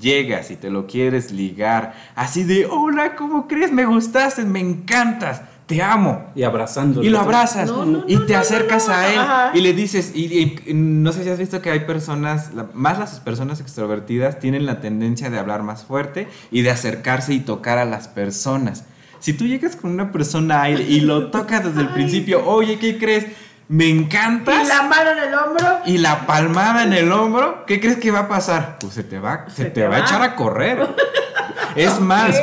llegas y te lo quieres ligar así de, hola, ¿cómo crees? Me gustaste, me encantas te amo. Y abrazándolo. Y lo abrazas. y te acercas a él y le dices, y, no sé si has visto que hay personas, más las personas extrovertidas tienen la tendencia de hablar más fuerte y de acercarse y tocar a las personas. Si tú llegas con una persona aire y lo [laughs] tocas desde el principio, oye, ¿qué crees? Me encantas. Y la mano en el hombro. Y la palmada en el hombro. ¿Qué crees que va a pasar? Pues se te va, se, te, va a echar a correr. [laughs] Es más,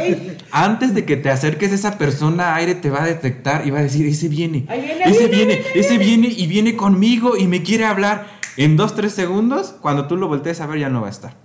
antes de que te acerques esa persona aire te va a detectar y va a decir, ese viene, ese viene, ese viene y viene conmigo y me quiere hablar. En dos, tres segundos, cuando tú lo voltees a ver, ya no va a estar.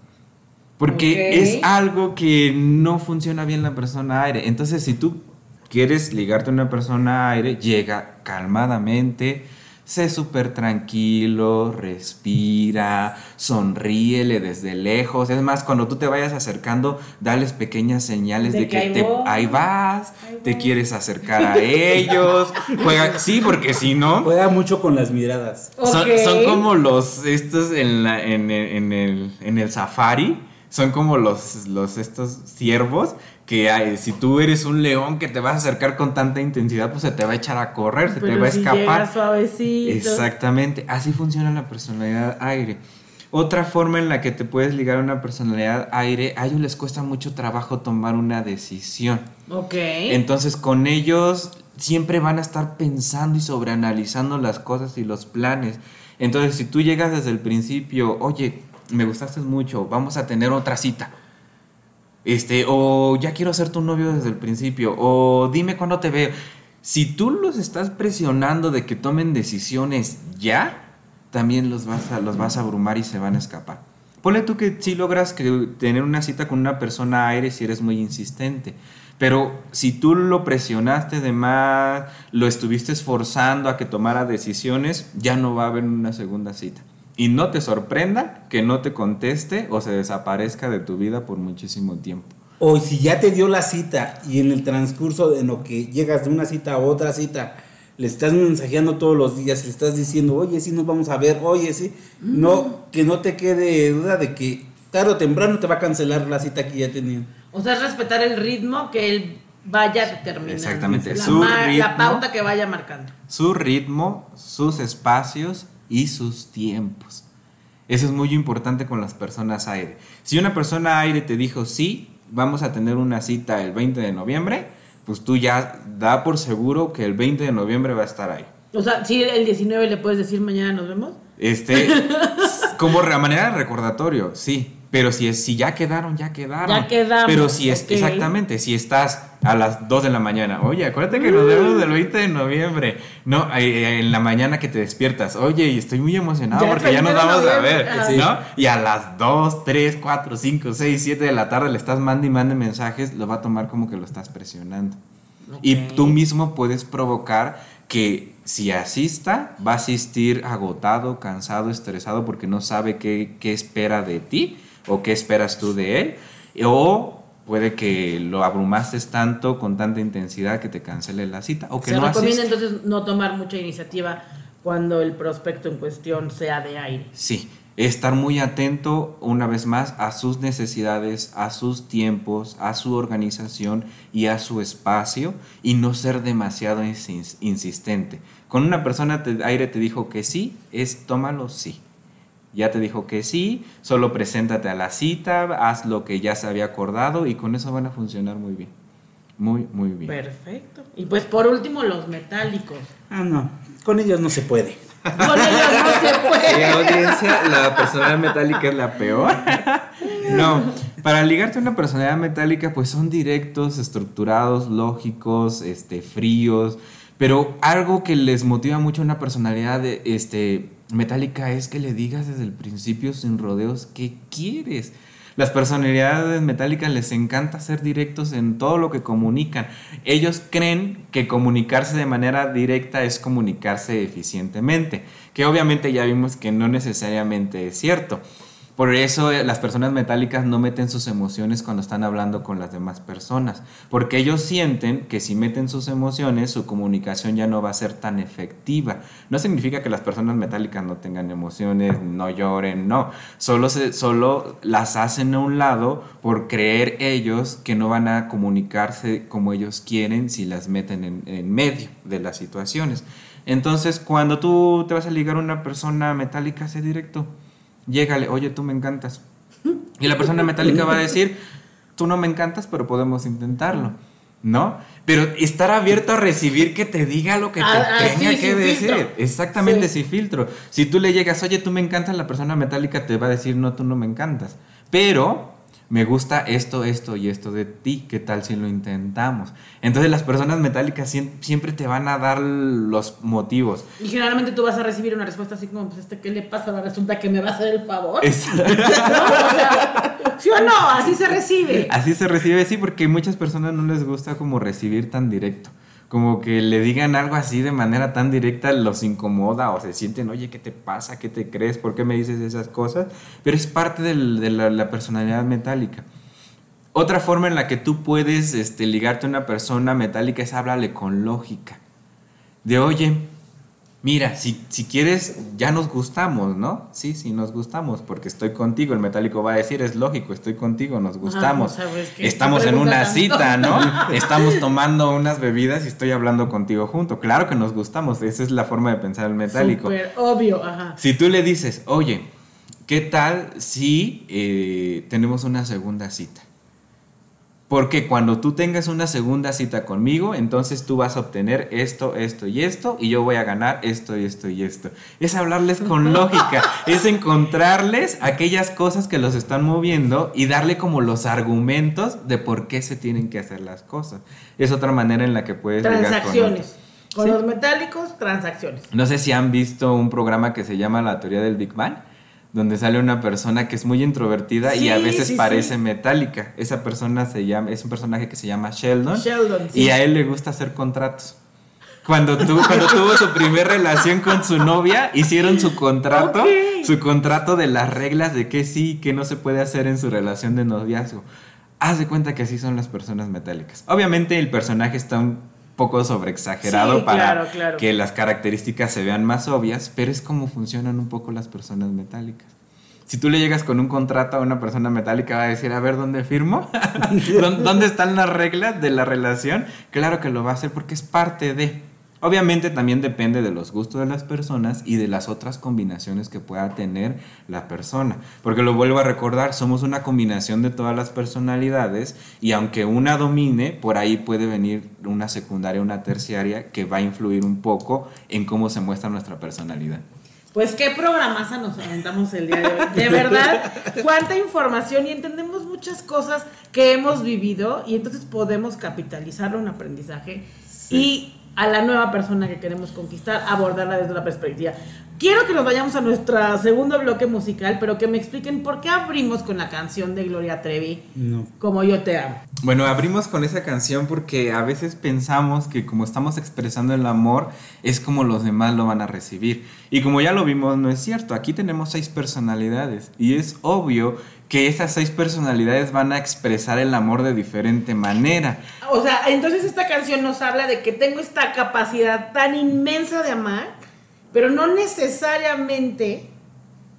Porque es algo que no funciona bien la persona aire. Entonces, si tú quieres ligarte a una persona aire, llega calmadamente, sé súper tranquilo, respira, sonríele desde lejos. Es más, cuando tú te vayas acercando, dales pequeñas señales de, que, ahí, vas, te quieres acercar a ellos. Juega, sí, porque si no. Juega mucho con las miradas. Son, como los estos en, la, en, en, el, en el safari. Son como los, los estos ciervos que hay, si tú eres un león que te vas a acercar con tanta intensidad, pues se te va a echar a correr, se te va a escapar. Exactamente, así funciona la personalidad aire. Otra forma en la que te puedes ligar a una personalidad aire, a ellos les cuesta mucho trabajo tomar una decisión. Ok. Entonces con ellos siempre van a estar pensando y sobreanalizando las cosas y los planes. Entonces si tú llegas desde el principio, oye, me gustaste mucho, vamos a tener otra cita este, o ya quiero ser tu novio desde el principio, o dime cuándo te veo. Si tú los estás presionando de que tomen decisiones ya, también los vas a, los vas a abrumar y se van a escapar. Ponle tú que si logras que tener una cita con una persona aire si eres muy insistente. Pero si tú lo presionaste de más, lo estuviste esforzando a que tomara decisiones, ya no va a haber una segunda cita. Y no te sorprenda que no te conteste o se desaparezca de tu vida por muchísimo tiempo. O si ya te dio la cita y en el transcurso en lo que llegas de una cita a otra cita, le estás mensajeando todos los días, le estás diciendo, oye, sí nos vamos a ver, oye, sí, no, que no te quede duda de que tarde o temprano te va a cancelar la cita que ya tenían. O sea, es respetar el ritmo que él vaya determinando. Exactamente, la, su ritmo, la pauta que vaya marcando. Su ritmo, sus espacios y sus tiempos. Eso es muy importante con las personas aire. Si una persona aire te dijo sí, vamos a tener una cita el 20 de noviembre, pues tú ya da por seguro que el 20 de noviembre va a estar ahí. O sea, si el 19 le puedes decir mañana nos vemos. Este, [laughs] como manera de recordatorio, sí. Pero si, es, si ya quedaron, ya quedaron. Ya quedamos, Pero si es, ok. exactamente, si estás a las 2 de la mañana, oye, acuérdate que nos vemos del 20 de noviembre. No, eh, en la mañana que te despiertas, oye, y estoy muy emocionado Ya porque ya nos 20 de vamos a ver, ajá. ¿no? Y a las 2, 3, 4, 5, 6, 7 de la tarde le estás mandando y mande mensajes, lo va a tomar como que lo estás presionando. Y Ok. tú mismo puedes provocar que si asista, va a asistir agotado, cansado, estresado porque no sabe qué, qué espera de ti o qué esperas tú de él. O puede que lo abrumaste tanto con tanta intensidad que te cancele la cita o que Se no recomienda entonces no tomar mucha iniciativa cuando el prospecto en cuestión sea de aire. Sí, estar muy atento una vez más a sus necesidades, a sus tiempos, a su organización y a su espacio y no ser demasiado insis- insistente. Con una persona de aire te dijo que sí, es tómalo sí. Ya te dijo que sí, solo preséntate a la cita, haz lo que ya se había acordado y con eso van a funcionar muy bien. Muy, muy bien. Perfecto. Y pues por último, los metálicos. Ah, no. Con ellos no se puede. Con ellos no se puede. audiencia, la personalidad metálica es la peor. No, para ligarte a una personalidad metálica, pues son directos, estructurados, lógicos, este, fríos. Pero algo que les motiva mucho una personalidad de, este, metálica es que le digas desde el principio sin rodeos qué quieres. Las personalidades metálicas les encanta ser directos en todo lo que comunican. Ellos creen que comunicarse de manera directa es comunicarse eficientemente, que obviamente ya vimos que no necesariamente es cierto. Por eso eh, las personas metálicas no meten sus emociones cuando están hablando con las demás personas, porque ellos sienten que si meten sus emociones, su comunicación ya no va a ser tan efectiva. No significa que las personas metálicas no tengan emociones, no lloren, no. Solo, solo las hacen a un lado por creer ellos que no van a comunicarse como ellos quieren si las meten en, en medio de las situaciones. Entonces, cuando tú te vas a ligar a una persona metálica, sé directo. Llégale, oye, tú me encantas. Y la persona metálica va a decir, tú no me encantas, pero podemos intentarlo. ¿No? Pero estar abierto a recibir que te diga lo que te Ah, ah, tenga sí, que decir. filtro. Exactamente, Sí. sin filtro. Si tú le llegas, oye, tú me encantas, la persona metálica te va a decir, no, tú no me encantas. Pero me gusta esto, esto y esto de ti. ¿Qué tal si lo intentamos? Entonces las personas metálicas siem- siempre te van a dar los motivos. Y generalmente tú vas a recibir una respuesta así como, pues, este, ¿qué le pasa? Resulta que me va a hacer el favor. Es- [laughs] ¿No? O sea, ¿Sí o no? Así se recibe. Así se recibe, sí, porque muchas personas no les gusta como recibir tan directo. Como que le digan algo así de manera tan directa los incomoda o se sienten, oye, ¿qué te pasa? ¿Qué te crees? ¿Por qué me dices esas cosas? Pero es parte de la, la personalidad metálica. Otra forma en la que tú puedes este, ligarte a una persona metálica es háblale con lógica. De, oye, mira, si, si quieres, ya nos gustamos, ¿no? Sí, sí, nos gustamos, porque estoy contigo. El metálico va a decir, es lógico, estoy contigo, nos gustamos. pues, ¿qué Estamos en una tanto? cita, ¿no? [laughs] Estamos tomando unas bebidas y estoy hablando contigo junto. Claro que nos gustamos, esa es la forma de pensar el metálico. Súper obvio, ajá. Si tú le dices, oye, ¿qué tal si eh, tenemos una segunda cita? Porque cuando tú tengas una segunda cita conmigo, entonces tú vas a obtener esto, esto y esto, y yo voy a ganar esto y esto y esto. Es hablarles con lógica, [laughs] es encontrarles aquellas cosas que los están moviendo y darle como los argumentos de por qué se tienen que hacer las cosas. Es otra manera en la que puedes con Transacciones. Con Sí. los metálicos, transacciones. no sé si han visto un programa que se llama La teoría del Big Bang, donde sale una persona que es muy introvertida y a veces sí, parece sí. metálica. Esa persona se llama, es un personaje que se llama Sheldon, Sheldon, sí. y a él le gusta hacer contratos. Cuando, tu- cuando tuvo su primer relación con su novia, hicieron su contrato, su contrato de las reglas de qué sí y qué no se puede hacer en su relación de noviazgo. Haz de cuenta que así son las personas metálicas. Obviamente el personaje está un poco sobreexagerado Sí, para claro, claro. que las características se vean más obvias, pero es como funcionan un poco las personas metálicas. Si tú le llegas con un contrato a una persona metálica, va a decir, a ver, ¿dónde firmo? [laughs] ¿Dó- ¿Dónde están las reglas de la relación? Claro que lo va a hacer porque es parte de... Obviamente también depende de los gustos de las personas y de las otras combinaciones que pueda tener la persona. Porque lo vuelvo a recordar, somos una combinación de todas las personalidades y aunque una domine, por ahí puede venir una secundaria, una terciaria que va a influir un poco en cómo se muestra nuestra personalidad. Pues qué programaza nos aventamos el día de hoy. De verdad, cuánta información y entendemos muchas cosas que hemos vivido y entonces podemos capitalizarlo en aprendizaje y a la nueva persona que queremos conquistar, abordarla desde la perspectiva. Quiero que nos vayamos a nuestro segundo bloque musical, pero que me expliquen por qué abrimos con la canción de Gloria Trevi, Como yo te amo. Bueno, abrimos con esa canción porque a veces pensamos que como estamos expresando el amor, es como los demás lo van a recibir. Y como ya lo vimos, no es cierto. Aquí tenemos seis personalidades y es obvio que esas seis personalidades van a expresar el amor de diferente manera. O sea, entonces esta canción nos habla de que tengo esta capacidad tan inmensa de amar, pero no necesariamente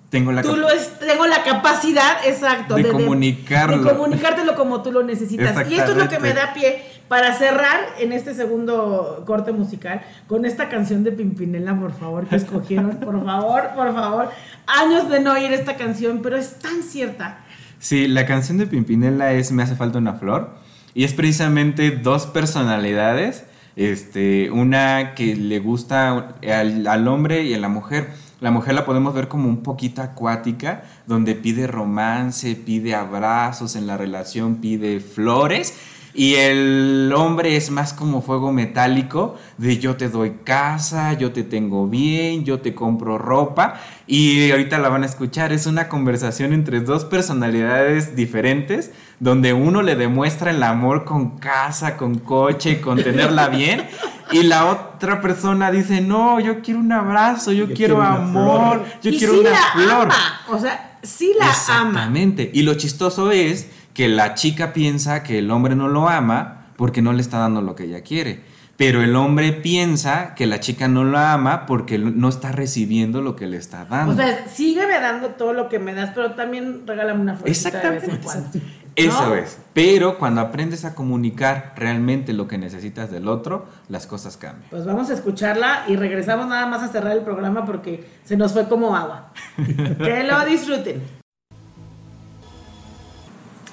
tengo la, tú lo tengo la capacidad, exacto, de, comunicarlo. De, comunicártelo como tú lo necesitas. Y esto es lo que me da pie para cerrar en este segundo corte musical con esta canción de Pimpinela, por favor, que escogieron. [laughs] Por favor, por favor. Años de no oír esta canción, pero es tan cierta. Sí, la canción de Pimpinela es Me hace falta una flor. Y es precisamente dos personalidades. Este, una que le gusta al, al hombre y a la mujer. La mujer la podemos ver como un poquito acuática, donde pide romance, pide abrazos en la relación, pide flores y el hombre es más como fuego metálico, de yo te doy casa, yo te tengo bien, yo te compro ropa. Y ahorita la van a escuchar, es una conversación entre dos personalidades diferentes, donde uno le demuestra el amor con casa, con coche, con tenerla [laughs] bien. Y la otra persona dice, no, yo quiero un abrazo, yo, quiero, amor, yo quiero una flor. O sea, sí la ama. Exactamente. Y lo chistoso es que la chica piensa que el hombre no lo ama porque no le está dando lo que ella quiere. Pero el hombre piensa que la chica no lo ama porque no está recibiendo lo que le está dando. O sea, sígueme dando todo lo que me das, pero también regálame una florcita de vez en cuando. Eso es. Pero cuando aprendes a comunicar realmente lo que necesitas del otro, las cosas cambian. Pues vamos a escucharla y regresamos nada más a cerrar el programa porque se nos fue como agua. [laughs] que lo disfruten.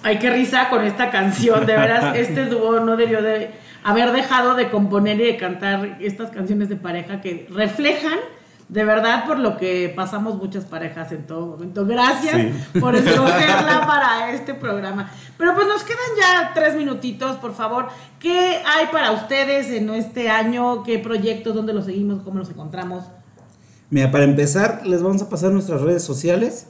Ay, qué risa con esta canción, de veras, [laughs] este dúo no debió de haber dejado de componer y de cantar estas canciones de pareja que reflejan de verdad por lo que pasamos muchas parejas en todo momento. Gracias por escogerla [laughs] para este programa. Pero pues nos quedan ya tres minutitos, por favor. ¿Qué hay para ustedes en este año? ¿Qué proyectos? ¿Dónde los seguimos? ¿Cómo los encontramos? Mira, para empezar, les vamos a pasar nuestras redes sociales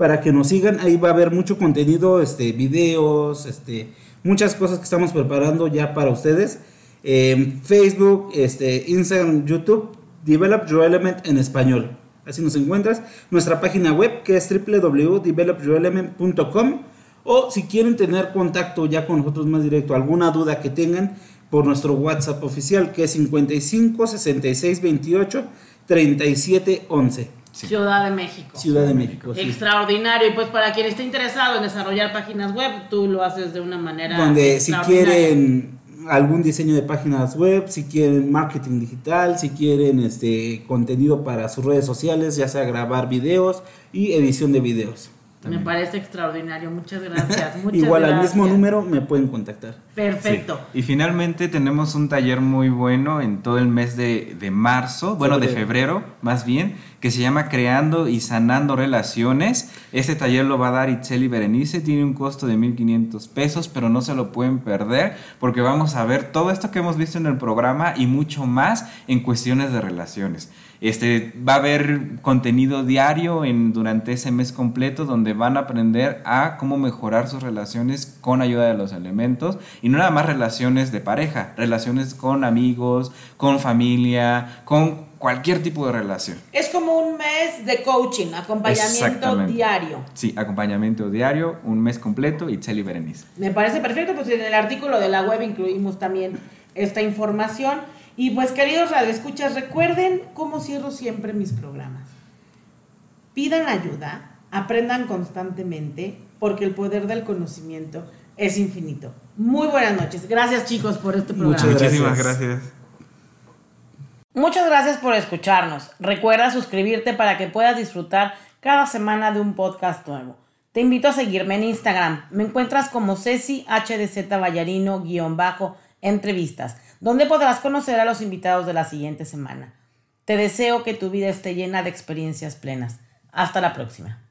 para que nos sigan. Ahí va a haber mucho contenido, este, videos, este, muchas cosas que estamos preparando ya para ustedes. Facebook, este, Instagram, YouTube, Develop Your Element en español. Así nos encuentras. Nuestra página web que es www.developyourelement.com o si quieren tener contacto ya con nosotros más directo, alguna duda que tengan por nuestro WhatsApp oficial que es 55 66 28 37 11. Ciudad de México. Ciudad de México. Extraordinario. Y pues para quien esté interesado en desarrollar páginas web, tú lo haces de una manera. Donde si quieren algún diseño de páginas web, si quieren marketing digital, si quieren este contenido para sus redes sociales, ya sea grabar videos y edición de videos. Me parece extraordinario, muchas gracias. [laughs] Igual al mismo número me pueden contactar. Perfecto. Y finalmente tenemos un taller muy bueno en todo el mes de, de marzo, bueno, de febrero más bien, que se llama Creando y Sanando Relaciones. Este taller lo va a dar Itzel y Berenice, tiene un costo de 1.500 pesos, pero no se lo pueden perder porque vamos a ver todo esto que hemos visto en el programa y mucho más en cuestiones de relaciones. Este, va a haber contenido diario en, durante ese mes completo donde van a aprender a cómo mejorar sus relaciones con ayuda de los elementos y no nada más relaciones de pareja, relaciones con amigos, con familia, con cualquier tipo de relación. Es como un mes de coaching, acompañamiento diario. Sí, acompañamiento diario, un mes completo, y y Berenice. Me parece perfecto, pues en el artículo de la web incluimos también esta información. Y pues queridos radioescuchas, recuerden cómo cierro siempre mis programas. Pidan ayuda, aprendan constantemente, porque el poder del conocimiento es infinito. Muy buenas noches. Gracias chicos por este programa. Muchísimas gracias. Muchas gracias por escucharnos. Recuerda suscribirte para que puedas disfrutar cada semana de un podcast nuevo. Te invito a seguirme en Instagram. Me encuentras como Ceci HDZ Ballarino-entrevistas, donde podrás conocer a los invitados de la siguiente semana. Te deseo que tu vida esté llena de experiencias plenas. Hasta la próxima.